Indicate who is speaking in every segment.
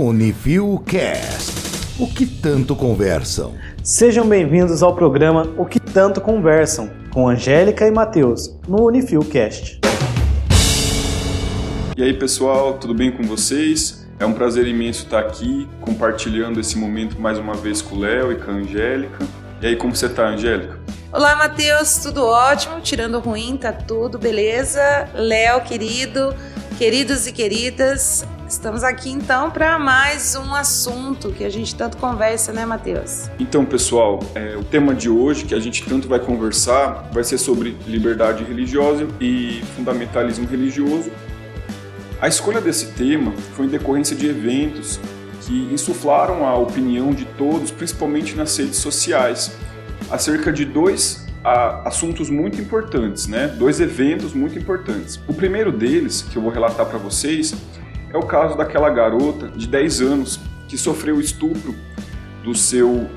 Speaker 1: Unifil Cast. O que tanto conversam?
Speaker 2: Sejam bem-vindos ao programa O que tanto conversam com Angélica e Matheus no Unifil Cast.
Speaker 3: E aí, pessoal, tudo bem com vocês? É um prazer imenso estar aqui compartilhando esse momento mais uma vez com o Léo e com a Angélica. E aí, como você está, Angélica?
Speaker 4: Olá, Matheus, tudo ótimo, tirando o ruim, tá tudo beleza. Léo, querido, queridos e queridas, estamos aqui então para mais um assunto que a gente tanto conversa, né, Matheus?
Speaker 3: Então, pessoal, é, o tema de hoje que a gente tanto vai conversar vai ser sobre liberdade religiosa e fundamentalismo religioso. A escolha desse tema foi em decorrência de eventos que insuflaram a opinião de todos, principalmente nas redes sociais acerca de dois assuntos muito importantes, né? Dois eventos muito importantes. O primeiro deles, que eu vou relatar para vocês, é o caso daquela garota de 10 anos que sofreu estupro do seu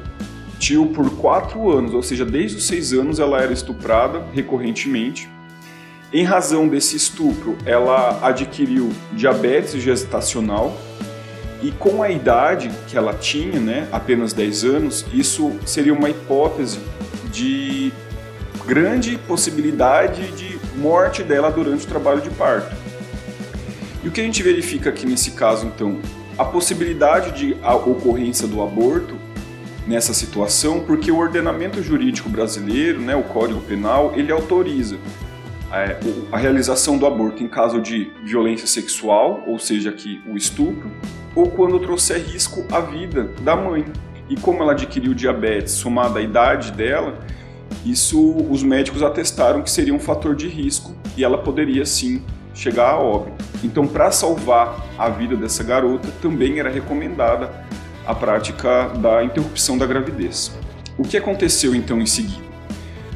Speaker 3: tio por 4 anos, ou seja, desde os 6 anos ela era estuprada recorrentemente. Em razão desse estupro, ela adquiriu diabetes gestacional e com a idade que ela tinha, né, apenas 10 anos, isso seria uma hipótese de grande possibilidade de morte dela durante o trabalho de parto. E o que a gente verifica aqui nesse caso, então, a possibilidade de a ocorrência do aborto nessa situação, porque o ordenamento jurídico brasileiro, né, o Código Penal, ele autoriza é, a realização do aborto em caso de violência sexual, ou seja, aqui o estupro, ou quando trouxer risco à vida da mãe. E como ela adquiriu diabetes somada à idade dela, isso os médicos atestaram que seria um fator de risco e ela poderia sim chegar a óbito. Então, para salvar a vida dessa garota, também era recomendada a prática da interrupção da gravidez. O que aconteceu então em seguida?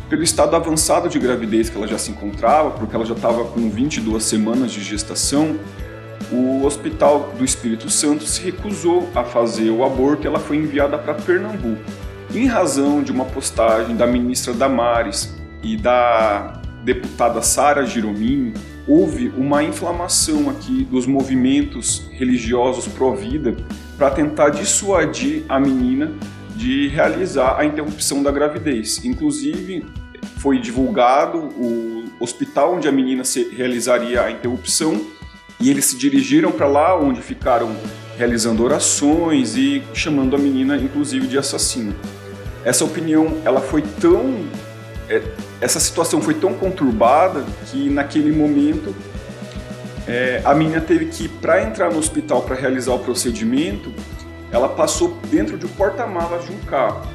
Speaker 3: Pelo estado avançado de gravidez que ela já se encontrava, porque ela já estava com 22 semanas de gestação, o Hospital do Espírito Santo se recusou a fazer o aborto e ela foi enviada para Pernambuco. Em razão de uma postagem da ministra Damares e da deputada Sara Giromini, houve uma inflamação aqui dos movimentos religiosos pró-vida para tentar dissuadir a menina de realizar a interrupção da gravidez. Inclusive, foi divulgado o hospital onde a menina realizaria a interrupção e eles se dirigiram para lá, onde ficaram realizando orações e chamando a menina, inclusive, de assassina. Essa opinião, ela foi tão, é, essa situação foi tão conturbada que naquele momento é, a menina teve que, para entrar no hospital para realizar o procedimento, ela passou dentro de um porta-malas de um carro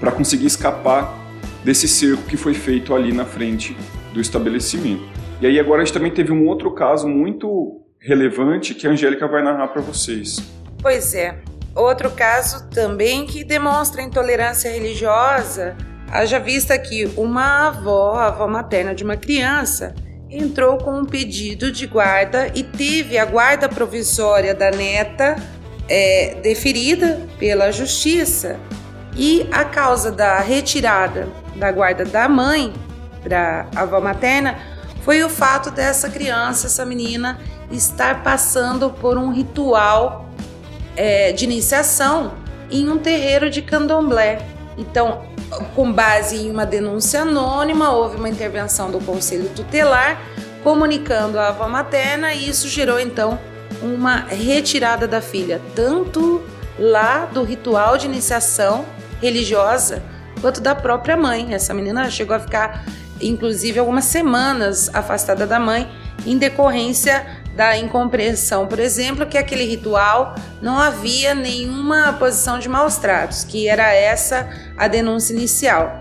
Speaker 3: para conseguir escapar desse cerco que foi feito ali na frente do estabelecimento. E aí agora a gente também teve um outro caso muito relevante que a Angélica vai narrar para vocês.
Speaker 4: Pois é. Outro caso também que demonstra intolerância religiosa, haja vista que uma avó, a avó materna de uma criança, entrou com um pedido de guarda e teve a guarda provisória da neta é, deferida pela justiça e a causa da retirada da guarda da mãe para a avó materna foi o fato dessa criança, essa menina, estar passando por um ritual é, de iniciação em um terreiro de candomblé. Então, com base em uma denúncia anônima, houve uma intervenção do conselho tutelar comunicando a avó materna e isso gerou então uma retirada da filha, tanto lá do ritual de iniciação religiosa, quanto da própria mãe. Essa menina chegou a ficar, inclusive, algumas semanas afastada da mãe, em decorrência da incompreensão, por exemplo, que aquele ritual não havia nenhuma posição de maus tratos, que era essa a denúncia inicial.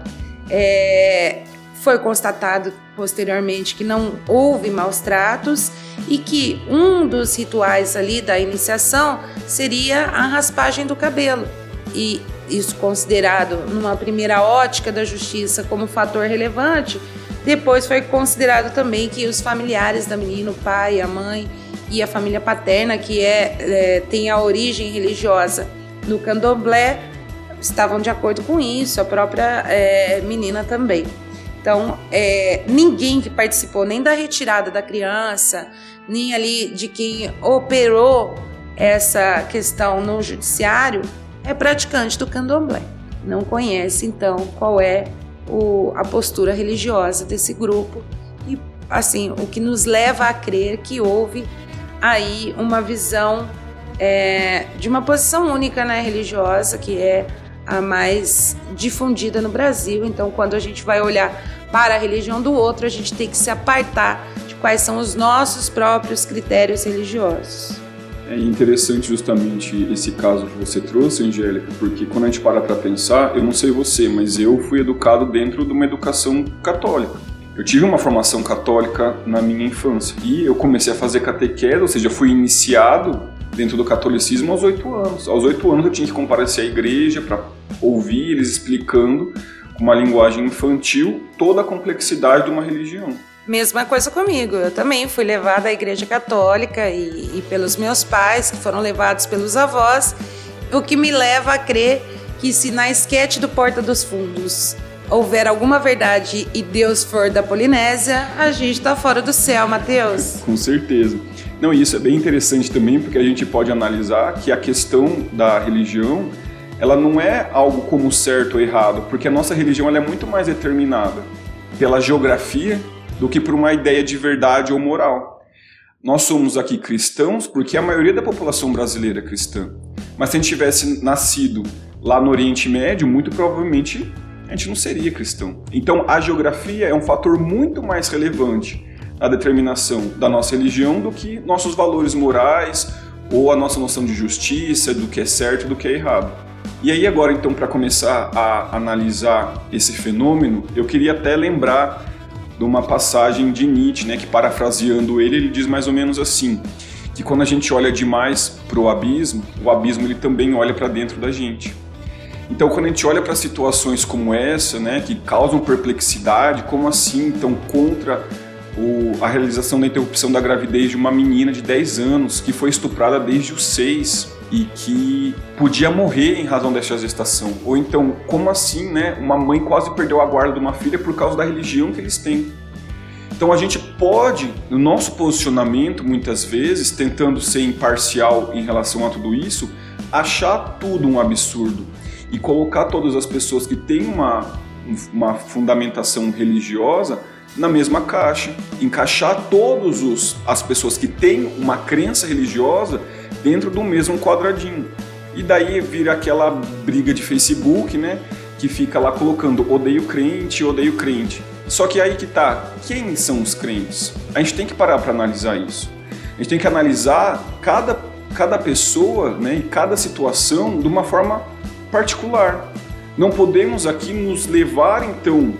Speaker 4: É, foi constatado posteriormente que não houve maus tratos e que um dos rituais ali da iniciação seria a raspagem do cabelo. E isso considerado numa primeira ótica da justiça como fator relevante, depois foi considerado também que os familiares da menina, o pai, a mãe e a família paterna, que é, é tem a origem religiosa no candomblé, estavam de acordo com isso, a própria é, menina também. Então, é, ninguém que participou nem da retirada da criança, nem ali de quem operou essa questão no judiciário é praticante do candomblé. Não conhece, então, qual é o, a postura religiosa desse grupo e, assim, o que nos leva a crer que houve aí uma visão é, de uma posição única né, religiosa, que é a mais difundida no Brasil. Então, quando a gente vai olhar para a religião do outro, a gente tem que se apartar de quais são os nossos próprios critérios religiosos.
Speaker 3: É interessante justamente esse caso que você trouxe, Angélica, porque quando a gente para para pensar, eu não sei você, mas eu fui educado dentro de uma educação católica. Eu tive uma formação católica na minha infância e eu comecei a fazer catequese, ou seja, fui iniciado dentro do catolicismo aos oito anos. Aos oito anos eu tinha que comparecer à igreja para ouvir eles explicando com uma linguagem infantil toda a complexidade de uma religião.
Speaker 4: Mesma coisa comigo. Eu também fui levada à Igreja Católica e, e, pelos meus pais, que foram levados pelos avós, o que me leva a crer que se na esquete do Porta dos Fundos houver alguma verdade e Deus for da Polinésia, a gente está fora do céu, Mateus.
Speaker 3: Com certeza. Não, isso é bem interessante também, porque a gente pode analisar que a questão da religião, ela não é algo como certo ou errado, porque a nossa religião é muito mais determinada pela geografia do que por uma ideia de verdade ou moral. Nós somos aqui cristãos porque a maioria da população brasileira é cristã. Mas se a gente tivesse nascido lá no Oriente Médio, muito provavelmente a gente não seria cristão. Então a geografia é um fator muito mais relevante na determinação da nossa religião do que nossos valores morais ou a nossa noção de justiça, do que é certo e do que é errado. E aí agora então para começar a analisar esse fenômeno, eu queria até lembrar de uma passagem de Nietzsche, né, que parafraseando ele, ele diz mais ou menos assim, que quando a gente olha demais para o abismo, o abismo ele também olha para dentro da gente. Então, quando a gente olha para situações como essa, né, que causam perplexidade, como assim, então, contra o, a realização da interrupção da gravidez de uma menina de 10 anos que foi estuprada desde os 6 e que podia morrer em razão dessa gestação. Ou então, como assim, né? Uma mãe quase perdeu a guarda de uma filha por causa da religião que eles têm. Então a gente pode, no nosso posicionamento, muitas vezes, tentando ser imparcial em relação a tudo isso, achar tudo um absurdo e colocar todas as pessoas que têm uma, uma fundamentação religiosa na mesma caixa, encaixar todas as pessoas que têm uma crença religiosa dentro do mesmo quadradinho. E daí vira aquela briga de Facebook, né? Que fica lá colocando odeio crente, odeio crente. Só que aí que tá, quem são os crentes? A gente tem que parar para analisar isso. A gente tem que analisar cada, cada pessoa né, e cada situação de uma forma particular. Não podemos aqui nos levar então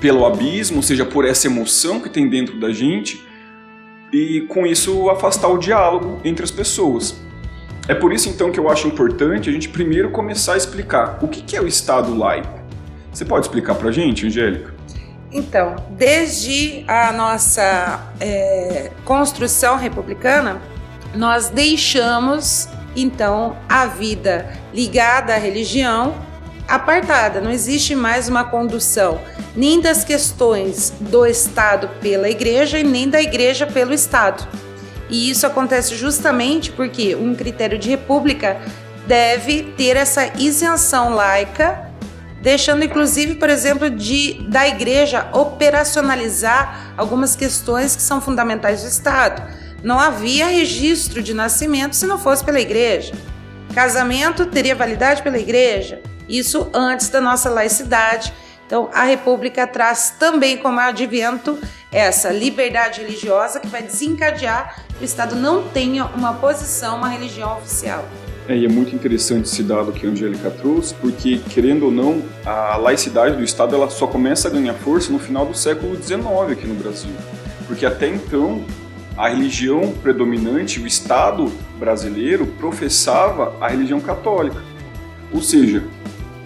Speaker 3: pelo abismo, ou seja, por essa emoção que tem dentro da gente, e com isso afastar o diálogo entre as pessoas. É por isso então que eu acho importante a gente primeiro começar a explicar o que é o Estado laico. Você pode explicar para a gente, Angélica?
Speaker 4: Então, desde a nossa é, construção republicana, nós deixamos então a vida ligada à religião apartada, não existe mais uma condução nem das questões do Estado pela Igreja e nem da Igreja pelo Estado. E isso acontece justamente porque um critério de república deve ter essa isenção laica, deixando inclusive, por exemplo, de da Igreja operacionalizar algumas questões que são fundamentais do Estado. Não havia registro de nascimento se não fosse pela Igreja. Casamento teria validade pela Igreja. Isso antes da nossa laicidade. Então, a República traz também como advento essa liberdade religiosa que vai desencadear que o Estado não tenha uma posição, uma religião oficial.
Speaker 3: É, e é muito interessante esse dado que a Angélica trouxe, porque, querendo ou não, a laicidade do Estado ela só começa a ganhar força no final do século XIX aqui no Brasil. Porque até então, a religião predominante, o Estado brasileiro, professava a religião católica. Ou seja,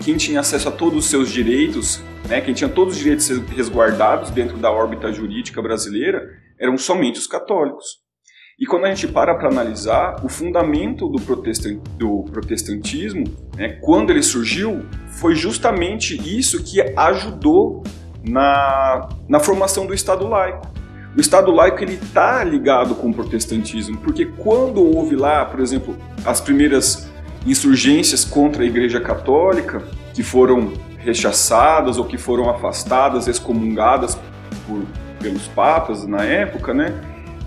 Speaker 3: quem tinha acesso a todos os seus direitos, né, quem tinha todos os direitos resguardados dentro da órbita jurídica brasileira, eram somente os católicos. E quando a gente para para analisar, o fundamento do, protestant, do protestantismo, né, quando ele surgiu, foi justamente isso que ajudou na, na formação do Estado laico. O Estado laico ele está ligado com o protestantismo, porque quando houve lá, por exemplo, as primeiras insurgências contra a Igreja Católica, que foram rechaçadas ou que foram afastadas, excomungadas por, pelos papas na época, né?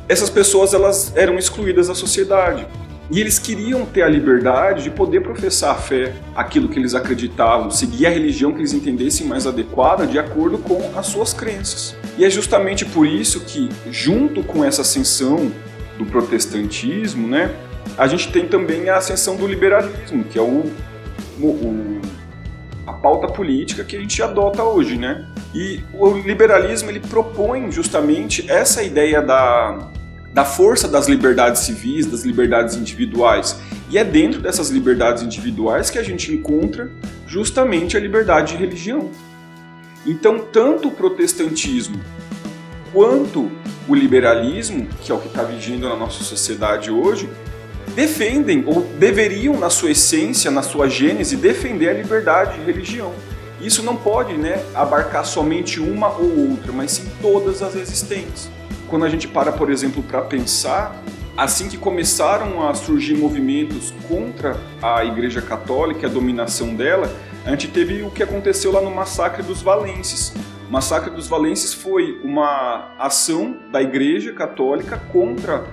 Speaker 3: Essas pessoas elas eram excluídas da sociedade. E eles queriam ter a liberdade de poder professar a fé, aquilo que eles acreditavam, seguir a religião que eles entendessem mais adequada de acordo com as suas crenças. E é justamente por isso que, junto com essa ascensão do protestantismo, né, a gente tem também a ascensão do liberalismo, que é o, o, a pauta política que a gente adota hoje, né? E o liberalismo ele propõe justamente essa ideia da da força das liberdades civis, das liberdades individuais. E é dentro dessas liberdades individuais que a gente encontra justamente a liberdade de religião. Então, tanto o protestantismo quanto o liberalismo, que é o que está vigendo na nossa sociedade hoje, defendem ou deveriam, na sua essência, na sua gênese, defender a liberdade de religião. Isso não pode né, abarcar somente uma ou outra, mas sim todas as existentes quando a gente para, por exemplo, para pensar, assim que começaram a surgir movimentos contra a Igreja Católica, a dominação dela, a gente teve o que aconteceu lá no Massacre dos Valenses. O Massacre dos Valenses foi uma ação da Igreja Católica contra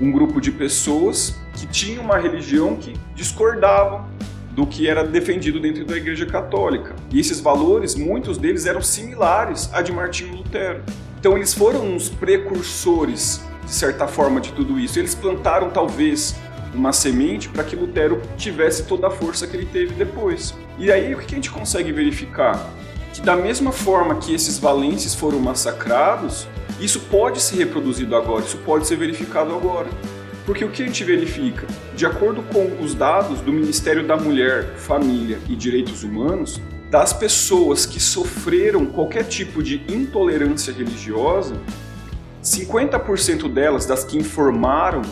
Speaker 3: um grupo de pessoas que tinham uma religião que discordavam do que era defendido dentro da Igreja Católica. E esses valores, muitos deles eram similares a de Martinho Lutero. Então eles foram os precursores, de certa forma, de tudo isso. Eles plantaram talvez uma semente para que Lutero tivesse toda a força que ele teve depois. E aí o que a gente consegue verificar? Que da mesma forma que esses valenses foram massacrados, isso pode ser reproduzido agora, isso pode ser verificado agora. Porque o que a gente verifica? De acordo com os dados do Ministério da Mulher, Família e Direitos Humanos, das pessoas que sofreram qualquer tipo de intolerância religiosa, 50% delas, das que informaram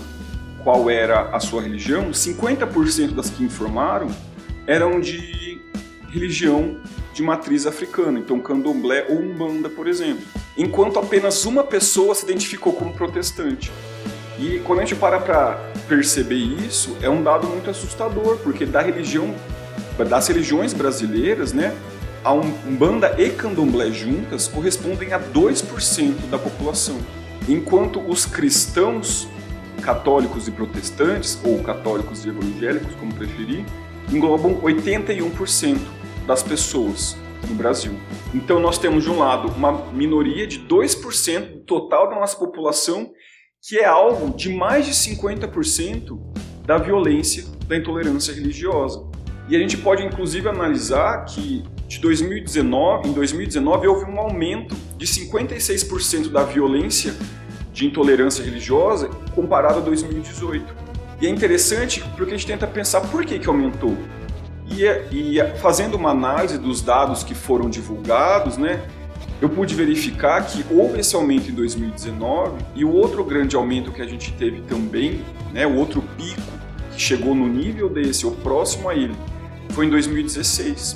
Speaker 3: qual era a sua religião, 50% das que informaram eram de religião de matriz africana, então candomblé ou umbanda, por exemplo. Enquanto apenas uma pessoa se identificou como protestante. E quando a gente para para perceber isso, é um dado muito assustador, porque da religião das religiões brasileiras, né, a Umbanda e Candomblé juntas correspondem a 2% da população, enquanto os cristãos católicos e protestantes, ou católicos e evangélicos, como preferir, englobam 81% das pessoas no Brasil. Então nós temos de um lado uma minoria de 2% do total da nossa população, que é alvo de mais de 50% da violência da intolerância religiosa. E a gente pode inclusive analisar que de 2019, em 2019 houve um aumento de 56% da violência de intolerância religiosa comparado a 2018. E é interessante porque a gente tenta pensar por que, que aumentou. E, é, e é, fazendo uma análise dos dados que foram divulgados, né, eu pude verificar que houve esse aumento em 2019 e o outro grande aumento que a gente teve também, né, o outro pico que chegou no nível desse ou próximo a ele, foi em 2016.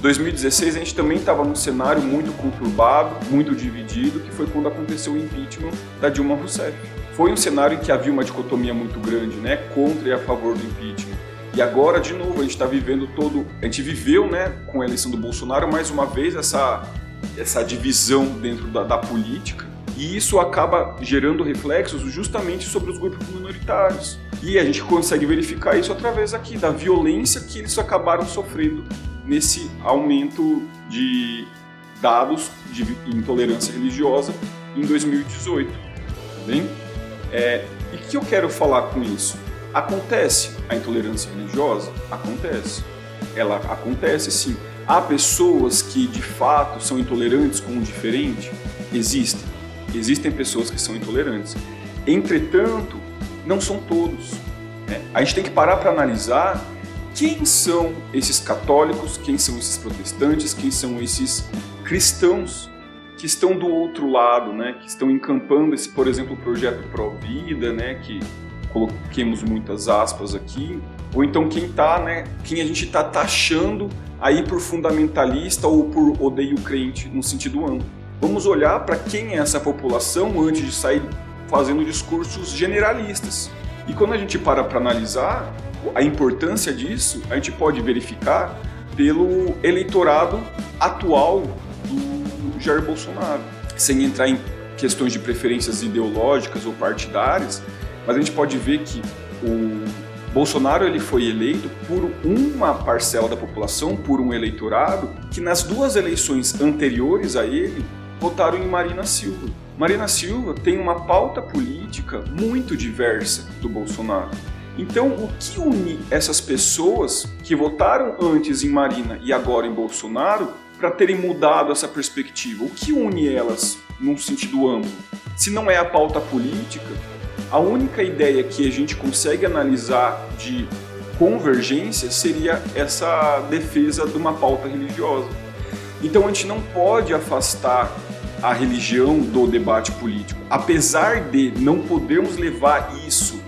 Speaker 3: 2016 a gente também estava num cenário muito conturbado, muito dividido, que foi quando aconteceu o impeachment da Dilma Rousseff. Foi um cenário em que havia uma dicotomia muito grande, né, contra e a favor do impeachment. E agora, de novo, a gente está vivendo todo. A gente viveu, né, com a eleição do Bolsonaro, mais uma vez, essa, essa divisão dentro da, da política. E isso acaba gerando reflexos justamente sobre os grupos minoritários. E a gente consegue verificar isso através aqui da violência que eles acabaram sofrendo nesse aumento de dados de intolerância religiosa em 2018. Tá bem? É, e que eu quero falar com isso? Acontece a intolerância religiosa? Acontece. Ela acontece sim. Há pessoas que de fato são intolerantes com o diferente? Existem. Existem pessoas que são intolerantes. Entretanto, não são todos. É, a gente tem que parar para analisar quem são esses católicos, quem são esses protestantes, quem são esses cristãos que estão do outro lado, né, que estão encampando esse, por exemplo, projeto Pro-Vida, né, que coloquemos muitas aspas aqui, ou então quem tá, né, quem a gente tá taxando aí por fundamentalista ou por odeio crente no sentido amplo. vamos olhar para quem é essa população antes de sair fazendo discursos generalistas. E quando a gente para para analisar a importância disso, a gente pode verificar pelo eleitorado atual do Jair Bolsonaro, sem entrar em questões de preferências ideológicas ou partidárias, mas a gente pode ver que o Bolsonaro ele foi eleito por uma parcela da população, por um eleitorado que nas duas eleições anteriores a ele votaram em Marina Silva. Marina Silva tem uma pauta política muito diversa do Bolsonaro. Então, o que une essas pessoas que votaram antes em Marina e agora em Bolsonaro para terem mudado essa perspectiva? O que une elas num sentido amplo? Se não é a pauta política, a única ideia que a gente consegue analisar de convergência seria essa defesa de uma pauta religiosa. Então a gente não pode afastar a religião do debate político. Apesar de não podermos levar isso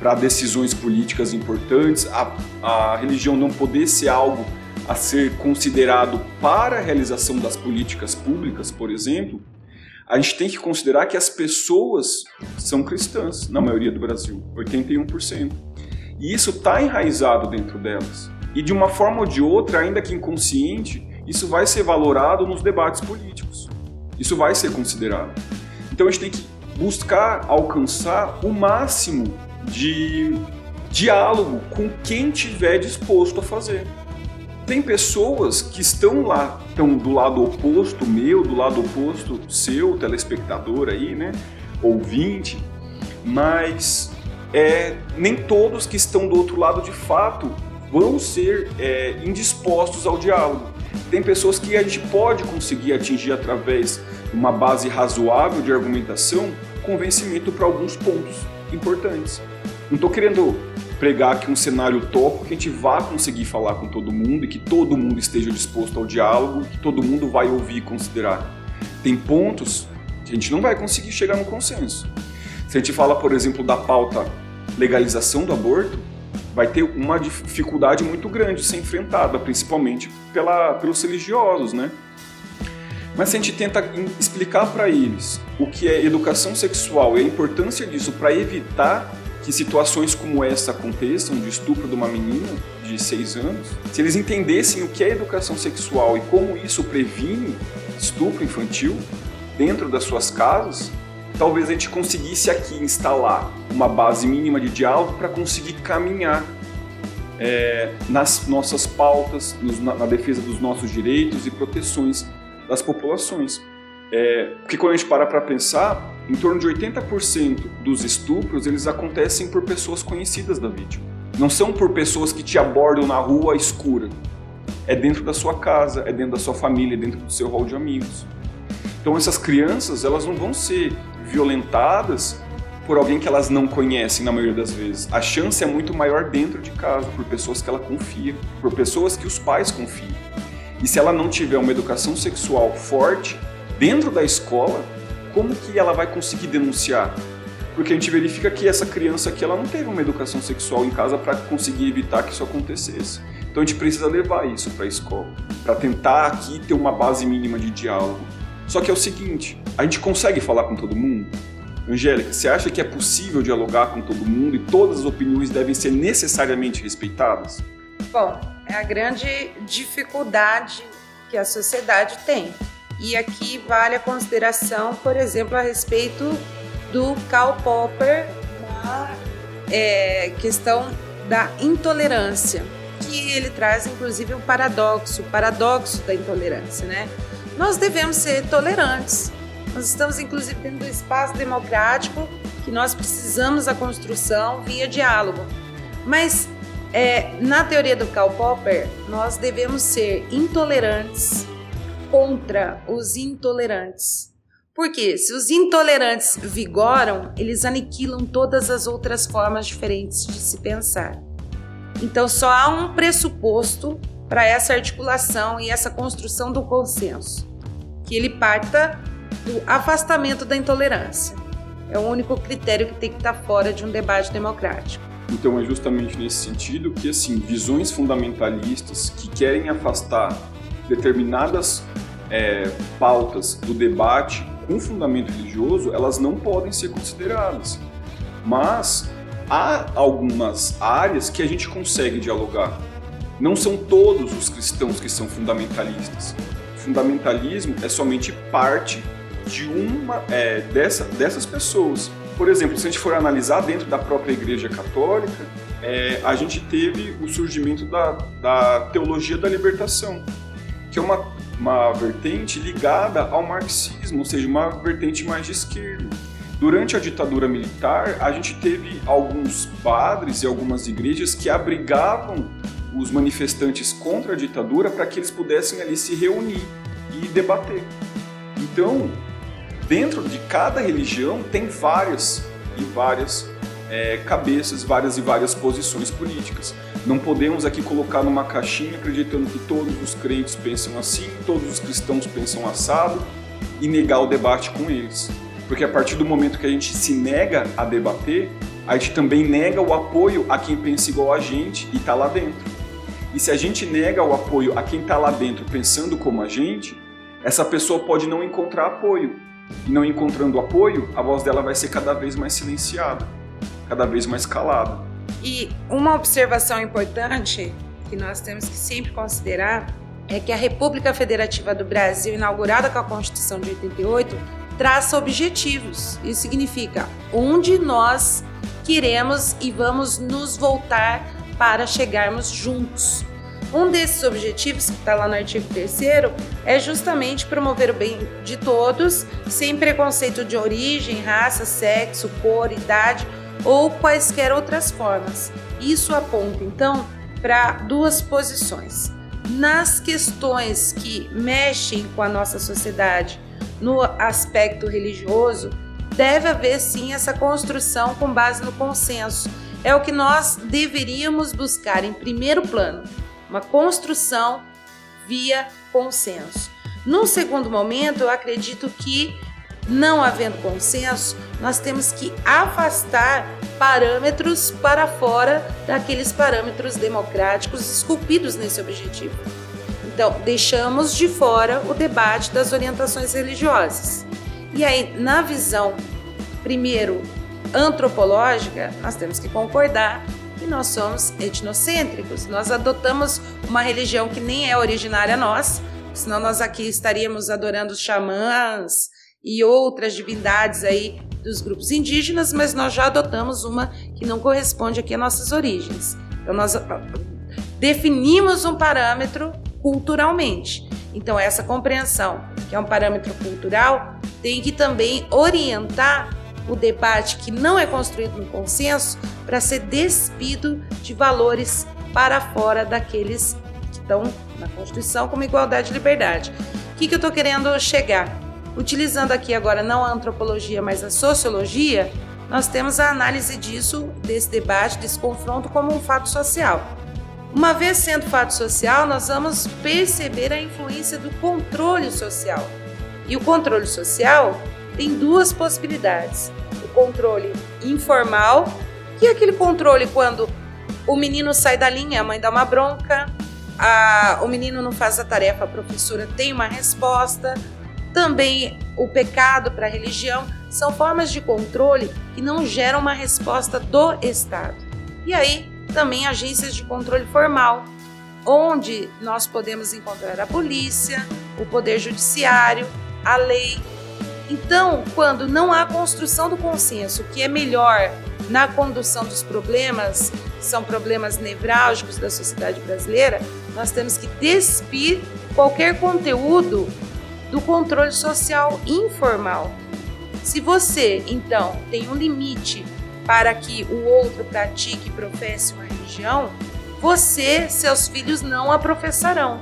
Speaker 3: para decisões políticas importantes, a, a religião não poder ser algo a ser considerado para a realização das políticas públicas, por exemplo, a gente tem que considerar que as pessoas são cristãs, na maioria do Brasil, 81%. E isso está enraizado dentro delas. E de uma forma ou de outra, ainda que inconsciente, isso vai ser valorado nos debates políticos. Isso vai ser considerado. Então a gente tem que buscar alcançar o máximo de diálogo com quem tiver disposto a fazer. Tem pessoas que estão lá, estão do lado oposto meu, do lado oposto seu, telespectador aí, né? Ouvinte, mas é, nem todos que estão do outro lado de fato vão ser é, indispostos ao diálogo. Tem pessoas que a gente pode conseguir atingir através de uma base razoável de argumentação convencimento para alguns pontos importantes. Não estou querendo pregar aqui um cenário utópico que a gente vá conseguir falar com todo mundo e que todo mundo esteja disposto ao diálogo, que todo mundo vai ouvir e considerar. Tem pontos que a gente não vai conseguir chegar no consenso. Se a gente fala, por exemplo, da pauta legalização do aborto, vai ter uma dificuldade muito grande de ser enfrentada, principalmente pela, pelos religiosos, né? Mas se a gente tenta explicar para eles o que é educação sexual e a importância disso para evitar que situações como essa aconteçam, de estupro de uma menina de 6 anos, se eles entendessem o que é educação sexual e como isso previne estupro infantil dentro das suas casas, talvez a gente conseguisse aqui instalar uma base mínima de diálogo para conseguir caminhar é, nas nossas pautas, nos, na, na defesa dos nossos direitos e proteções das populações. É, porque quando a gente para para pensar, em torno de 80% dos estupros eles acontecem por pessoas conhecidas da vítima. Não são por pessoas que te abordam na rua escura. É dentro da sua casa, é dentro da sua família, é dentro do seu hall de amigos. Então essas crianças, elas não vão ser violentadas por alguém que elas não conhecem na maioria das vezes. A chance é muito maior dentro de casa, por pessoas que ela confia, por pessoas que os pais confiam. E se ela não tiver uma educação sexual forte, dentro da escola, como que ela vai conseguir denunciar? Porque a gente verifica que essa criança aqui ela não teve uma educação sexual em casa para conseguir evitar que isso acontecesse. Então a gente precisa levar isso para a escola, para tentar aqui ter uma base mínima de diálogo. Só que é o seguinte, a gente consegue falar com todo mundo? Angélica, você acha que é possível dialogar com todo mundo e todas as opiniões devem ser necessariamente respeitadas?
Speaker 4: Bom, é a grande dificuldade que a sociedade tem. E aqui vale a consideração, por exemplo, a respeito do Karl Popper na é, questão da intolerância, que ele traz inclusive um paradoxo, o paradoxo da intolerância, né? Nós devemos ser tolerantes. Nós estamos inclusive dentro do espaço democrático que nós precisamos da construção via diálogo. Mas é, na teoria do Karl Popper, nós devemos ser intolerantes contra os intolerantes. Porque se os intolerantes vigoram, eles aniquilam todas as outras formas diferentes de se pensar. Então só há um pressuposto para essa articulação e essa construção do consenso, que ele parta do afastamento da intolerância. É o único critério que tem que estar fora de um debate democrático.
Speaker 3: Então é justamente nesse sentido que assim visões fundamentalistas que querem afastar determinadas é, pautas do debate com fundamento religioso, elas não podem ser consideradas. Mas há algumas áreas que a gente consegue dialogar. Não são todos os cristãos que são fundamentalistas. Fundamentalismo é somente parte de uma é, dessa, dessas pessoas. Por exemplo, se a gente for analisar dentro da própria Igreja Católica, é, a gente teve o surgimento da, da teologia da libertação, é uma, uma vertente ligada ao marxismo, ou seja, uma vertente mais de esquerda. Durante a ditadura militar, a gente teve alguns padres e algumas igrejas que abrigavam os manifestantes contra a ditadura para que eles pudessem ali se reunir e debater. Então, dentro de cada religião tem várias e várias é, cabeças, várias e várias posições políticas. Não podemos aqui colocar numa caixinha acreditando que todos os crentes pensam assim, todos os cristãos pensam assado e negar o debate com eles. Porque a partir do momento que a gente se nega a debater, a gente também nega o apoio a quem pensa igual a gente e está lá dentro. E se a gente nega o apoio a quem está lá dentro pensando como a gente, essa pessoa pode não encontrar apoio. E não encontrando apoio, a voz dela vai ser cada vez mais silenciada, cada vez mais calada.
Speaker 4: E uma observação importante que nós temos que sempre considerar é que a República Federativa do Brasil, inaugurada com a Constituição de 88, traça objetivos. Isso significa onde nós queremos e vamos nos voltar para chegarmos juntos. Um desses objetivos, que está lá no artigo 3, é justamente promover o bem de todos, sem preconceito de origem, raça, sexo, cor, idade ou quaisquer outras formas. Isso aponta, então, para duas posições. Nas questões que mexem com a nossa sociedade, no aspecto religioso, deve haver sim essa construção com base no consenso. É o que nós deveríamos buscar em primeiro plano, uma construção via consenso. Num segundo momento, eu acredito que, não havendo consenso, nós temos que afastar parâmetros para fora daqueles parâmetros democráticos esculpidos nesse objetivo. Então, deixamos de fora o debate das orientações religiosas. E aí, na visão, primeiro, antropológica, nós temos que concordar que nós somos etnocêntricos. Nós adotamos uma religião que nem é originária nossa, senão nós aqui estaríamos adorando os xamãs e outras divindades aí dos grupos indígenas, mas nós já adotamos uma que não corresponde aqui às nossas origens. Então nós ah, definimos um parâmetro culturalmente. Então, essa compreensão, que é um parâmetro cultural, tem que também orientar o debate que não é construído no consenso para ser despido de valores para fora daqueles que estão na Constituição como igualdade e liberdade. O que, que eu estou querendo chegar? Utilizando aqui agora não a antropologia, mas a sociologia, nós temos a análise disso, desse debate, desse confronto, como um fato social. Uma vez sendo fato social, nós vamos perceber a influência do controle social. E o controle social tem duas possibilidades: o controle informal, que é aquele controle quando o menino sai da linha, a mãe dá uma bronca, a, o menino não faz a tarefa, a professora tem uma resposta. Também o pecado para a religião são formas de controle que não geram uma resposta do Estado. E aí também agências de controle formal, onde nós podemos encontrar a polícia, o poder judiciário, a lei. Então, quando não há construção do consenso, que é melhor na condução dos problemas, são problemas nevrálgicos da sociedade brasileira, nós temos que despir qualquer conteúdo do controle social informal. Se você, então, tem um limite para que o outro pratique e professe uma religião, você, seus filhos não a professarão.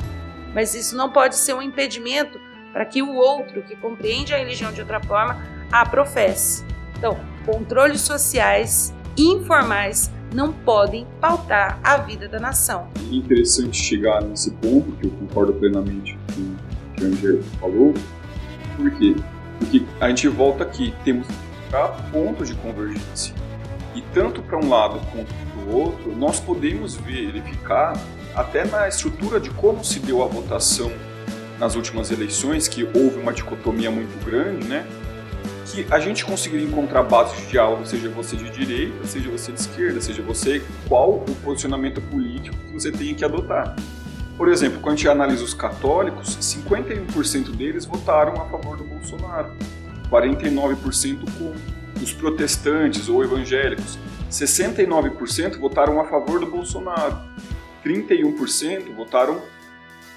Speaker 4: Mas isso não pode ser um impedimento para que o outro, que compreende a religião de outra forma, a professe. Então, controles sociais informais não podem pautar a vida da nação.
Speaker 3: É interessante chegar nesse ponto, que eu concordo plenamente com Angela falou, por quê? Porque a gente volta aqui, temos pontos de convergência. E tanto para um lado quanto para o outro, nós podemos verificar até na estrutura de como se deu a votação nas últimas eleições, que houve uma dicotomia muito grande, né? Que a gente conseguiria encontrar bases de diálogo, seja você de direita, seja você de esquerda, seja você qual o posicionamento político que você tenha que adotar. Por exemplo, quando a gente analisa os católicos, 51% deles votaram a favor do Bolsonaro, 49% contra. Os protestantes ou evangélicos, 69% votaram a favor do Bolsonaro, 31% votaram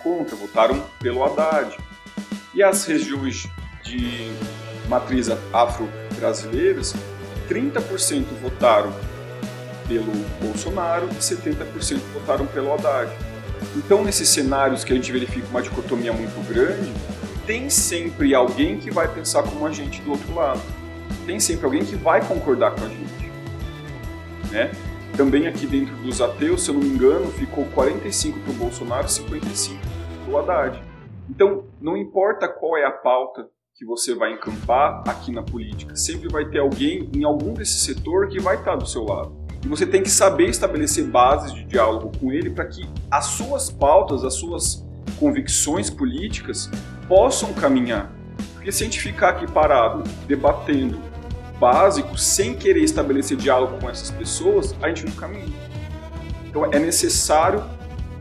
Speaker 3: contra, votaram pelo Haddad. E as regiões de matriz afro-brasileiras, 30% votaram pelo Bolsonaro e 70% votaram pelo Haddad. Então, nesses cenários que a gente verifica uma dicotomia muito grande, tem sempre alguém que vai pensar como a gente do outro lado. Tem sempre alguém que vai concordar com a gente. Né? Também aqui dentro dos ateus, se eu não me engano, ficou 45 para o Bolsonaro e 55 para o Haddad. Então, não importa qual é a pauta que você vai encampar aqui na política, sempre vai ter alguém em algum desse setor que vai estar do seu lado. E você tem que saber estabelecer bases de diálogo com ele para que as suas pautas, as suas convicções políticas possam caminhar. Porque se a gente ficar aqui parado, debatendo básico, sem querer estabelecer diálogo com essas pessoas, a gente não caminha. Então é necessário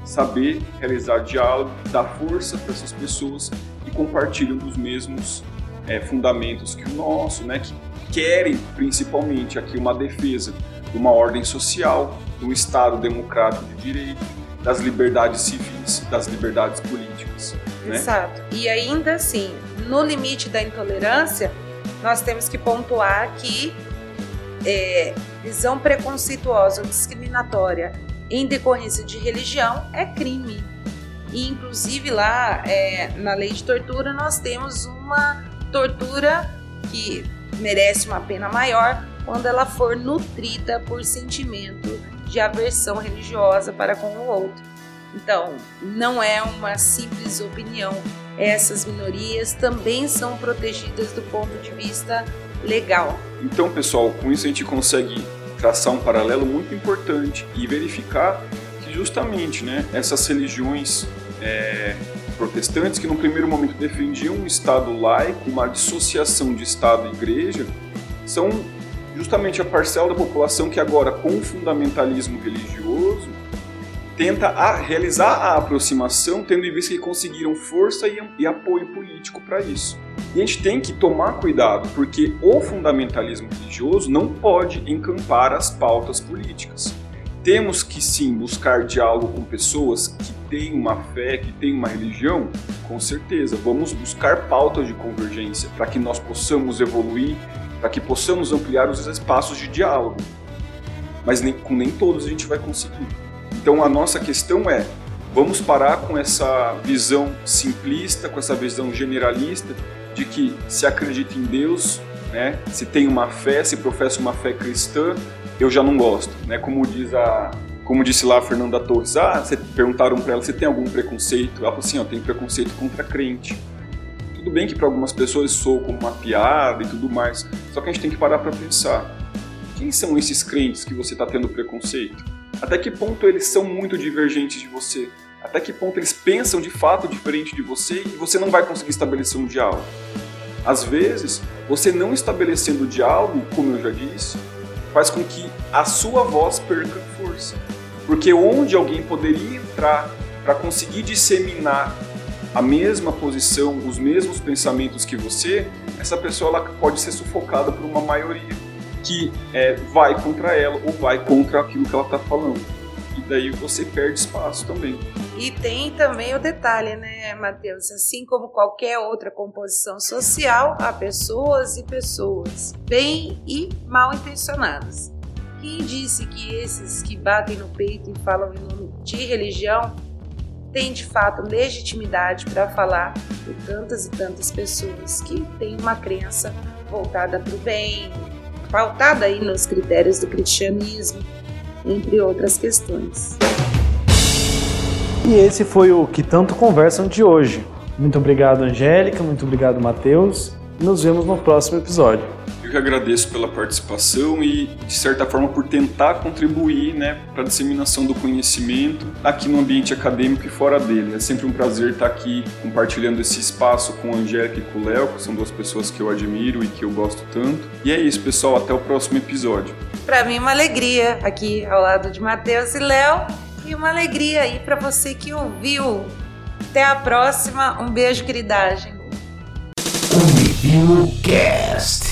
Speaker 3: saber realizar diálogo, dar força para essas pessoas que compartilham dos mesmos é, fundamentos que o nosso, né, que querem principalmente aqui uma defesa de uma ordem social, de um Estado democrático de direito, das liberdades civis, das liberdades políticas. Né?
Speaker 4: Exato. E ainda assim, no limite da intolerância, nós temos que pontuar que é, visão preconceituosa ou discriminatória em decorrência de religião é crime. E, inclusive, lá é, na lei de tortura, nós temos uma tortura que merece uma pena maior quando ela for nutrida por sentimento de aversão religiosa para com o outro. Então, não é uma simples opinião. Essas minorias também são protegidas do ponto de vista legal.
Speaker 3: Então, pessoal, com isso a gente consegue traçar um paralelo muito importante e verificar que justamente né, essas religiões é, protestantes que no primeiro momento defendiam um Estado laico, uma dissociação de Estado e Igreja, são justamente a parcela da população que agora, com o fundamentalismo religioso, tenta a realizar a aproximação, tendo em vista que conseguiram força e, e apoio político para isso. E a gente tem que tomar cuidado, porque o fundamentalismo religioso não pode encampar as pautas políticas. Temos que sim buscar diálogo com pessoas que têm uma fé, que têm uma religião, com certeza. Vamos buscar pautas de convergência para que nós possamos evoluir para que possamos ampliar os espaços de diálogo. Mas nem, com nem todos a gente vai conseguir. Então a nossa questão é: vamos parar com essa visão simplista, com essa visão generalista de que se acredita em Deus, né, se tem uma fé, se professa uma fé cristã, eu já não gosto, né? Como diz a como disse lá a Fernanda Torres, ah, perguntaram para ela se tem algum preconceito. Ela falou assim, ó, tem preconceito contra crente. Tudo bem que para algumas pessoas soa como uma piada e tudo mais, só que a gente tem que parar para pensar. Quem são esses crentes que você está tendo preconceito? Até que ponto eles são muito divergentes de você? Até que ponto eles pensam de fato diferente de você e você não vai conseguir estabelecer um diálogo? Às vezes, você não estabelecendo diálogo, como eu já disse, faz com que a sua voz perca força. Porque onde alguém poderia entrar para conseguir disseminar a mesma posição, os mesmos pensamentos que você, essa pessoa ela pode ser sufocada por uma maioria que é, vai contra ela ou vai contra aquilo que ela está falando. E daí você perde espaço também.
Speaker 4: E tem também o detalhe, né, Matheus? Assim como qualquer outra composição social, há pessoas e pessoas, bem e mal intencionadas. Quem disse que esses que batem no peito e falam em nome de religião tem de fato legitimidade para falar por tantas e tantas pessoas que têm uma crença voltada para o bem, pautada aí nos critérios do cristianismo, entre outras questões.
Speaker 2: E esse foi o Que Tanto Conversam de hoje. Muito obrigado, Angélica, muito obrigado, Matheus. Nos vemos no próximo episódio.
Speaker 3: Eu que agradeço pela participação e, de certa forma, por tentar contribuir né, para a disseminação do conhecimento aqui no ambiente acadêmico e fora dele. É sempre um prazer estar aqui compartilhando esse espaço com a Angélica e com o Léo, que são duas pessoas que eu admiro e que eu gosto tanto. E é isso, pessoal. Até o próximo episódio.
Speaker 4: Para mim, uma alegria aqui ao lado de Matheus e Léo. E uma alegria aí para você que ouviu. Até a próxima. Um beijo, queridagem.
Speaker 1: Review Cast.